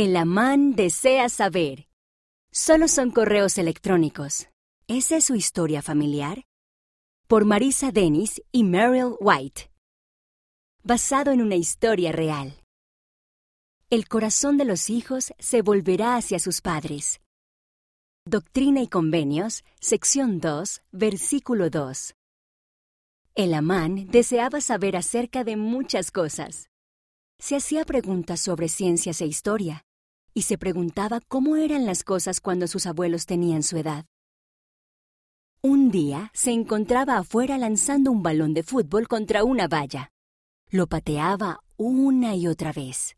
El amán desea saber. Solo son correos electrónicos. ¿Esa es su historia familiar? Por Marisa Dennis y Meryl White. Basado en una historia real. El corazón de los hijos se volverá hacia sus padres. Doctrina y Convenios, sección 2, versículo 2. El amán deseaba saber acerca de muchas cosas. Se hacía preguntas sobre ciencias e historia, y se preguntaba cómo eran las cosas cuando sus abuelos tenían su edad. Un día se encontraba afuera lanzando un balón de fútbol contra una valla. Lo pateaba una y otra vez.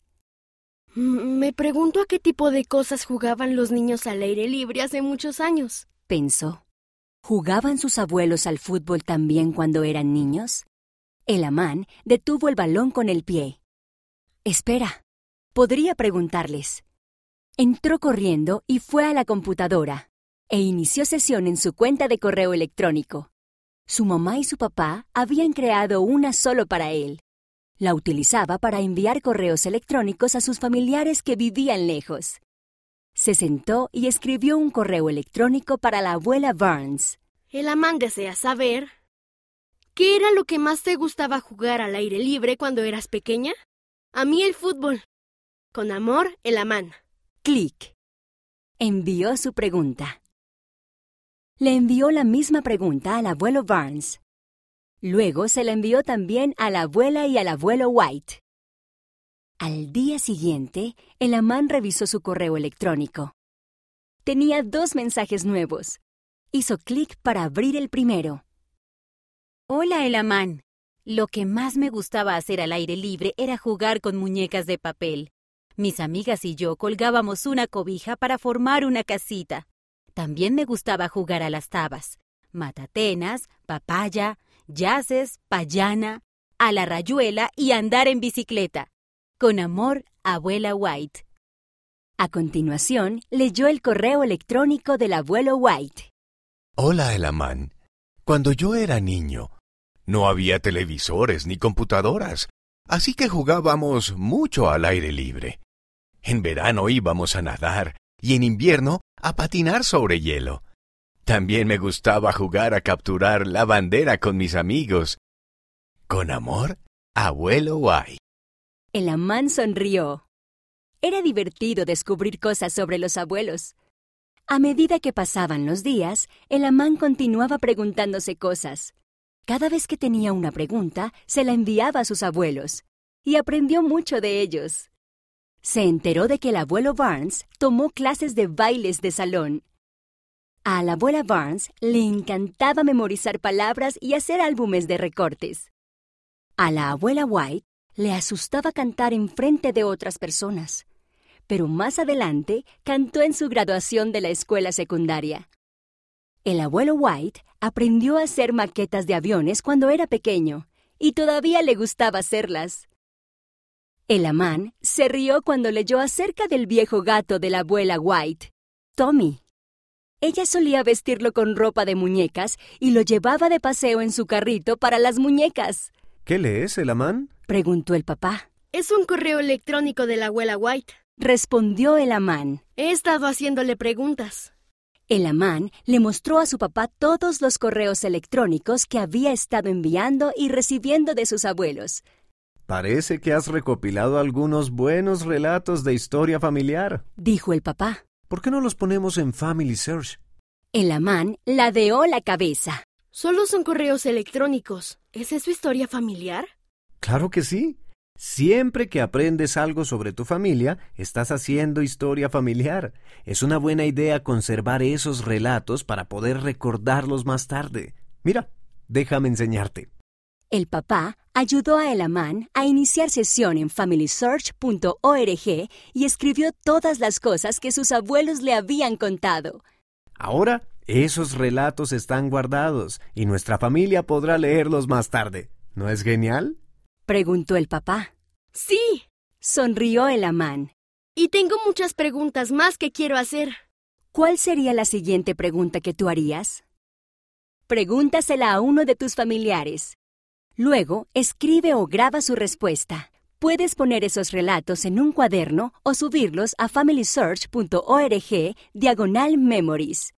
Me pregunto a qué tipo de cosas jugaban los niños al aire libre hace muchos años. Pensó. ¿Jugaban sus abuelos al fútbol también cuando eran niños? El amán detuvo el balón con el pie. Espera, podría preguntarles. Entró corriendo y fue a la computadora e inició sesión en su cuenta de correo electrónico. Su mamá y su papá habían creado una solo para él. La utilizaba para enviar correos electrónicos a sus familiares que vivían lejos. Se sentó y escribió un correo electrónico para la abuela Barnes. El amán desea saber. ¿Qué era lo que más te gustaba jugar al aire libre cuando eras pequeña? A mí el fútbol. Con amor, el amán. Clic. Envió su pregunta. Le envió la misma pregunta al abuelo Barnes. Luego se la envió también a la abuela y al abuelo White. Al día siguiente, el amán revisó su correo electrónico. Tenía dos mensajes nuevos. Hizo clic para abrir el primero. Hola, el amán. Lo que más me gustaba hacer al aire libre era jugar con muñecas de papel. Mis amigas y yo colgábamos una cobija para formar una casita. También me gustaba jugar a las tabas, matatenas, papaya, yaces, payana, a la rayuela y andar en bicicleta. Con amor, abuela White. A continuación, leyó el correo electrónico del abuelo White. Hola, Elamán. Cuando yo era niño, no había televisores ni computadoras, así que jugábamos mucho al aire libre. En verano íbamos a nadar y en invierno a patinar sobre hielo. También me gustaba jugar a capturar la bandera con mis amigos. Con amor, abuelo White. El amán sonrió. Era divertido descubrir cosas sobre los abuelos. A medida que pasaban los días, el amán continuaba preguntándose cosas. Cada vez que tenía una pregunta, se la enviaba a sus abuelos, y aprendió mucho de ellos. Se enteró de que el abuelo Barnes tomó clases de bailes de salón a la abuela Barnes le encantaba memorizar palabras y hacer álbumes de recortes. A la abuela White le asustaba cantar en frente de otras personas, pero más adelante cantó en su graduación de la escuela secundaria. El abuelo White aprendió a hacer maquetas de aviones cuando era pequeño y todavía le gustaba hacerlas. El amán se rió cuando leyó acerca del viejo gato de la abuela White, Tommy. Ella solía vestirlo con ropa de muñecas y lo llevaba de paseo en su carrito para las muñecas. ¿Qué lees, el amán? preguntó el papá. Es un correo electrónico de la abuela White. Respondió el amán. He estado haciéndole preguntas. El amán le mostró a su papá todos los correos electrónicos que había estado enviando y recibiendo de sus abuelos. Parece que has recopilado algunos buenos relatos de historia familiar, dijo el papá. ¿Por qué no los ponemos en Family Search? El amán ladeó la cabeza. Solo son correos electrónicos. ¿Esa es su historia familiar? Claro que sí. Siempre que aprendes algo sobre tu familia, estás haciendo historia familiar. Es una buena idea conservar esos relatos para poder recordarlos más tarde. Mira, déjame enseñarte. El papá ayudó a Elamán a iniciar sesión en familysearch.org y escribió todas las cosas que sus abuelos le habían contado. Ahora, esos relatos están guardados y nuestra familia podrá leerlos más tarde. ¿No es genial? Preguntó el papá. Sí. Sonrió Elamán. Y tengo muchas preguntas más que quiero hacer. ¿Cuál sería la siguiente pregunta que tú harías? Pregúntasela a uno de tus familiares. Luego, escribe o graba su respuesta. Puedes poner esos relatos en un cuaderno o subirlos a familysearch.org diagonal memories.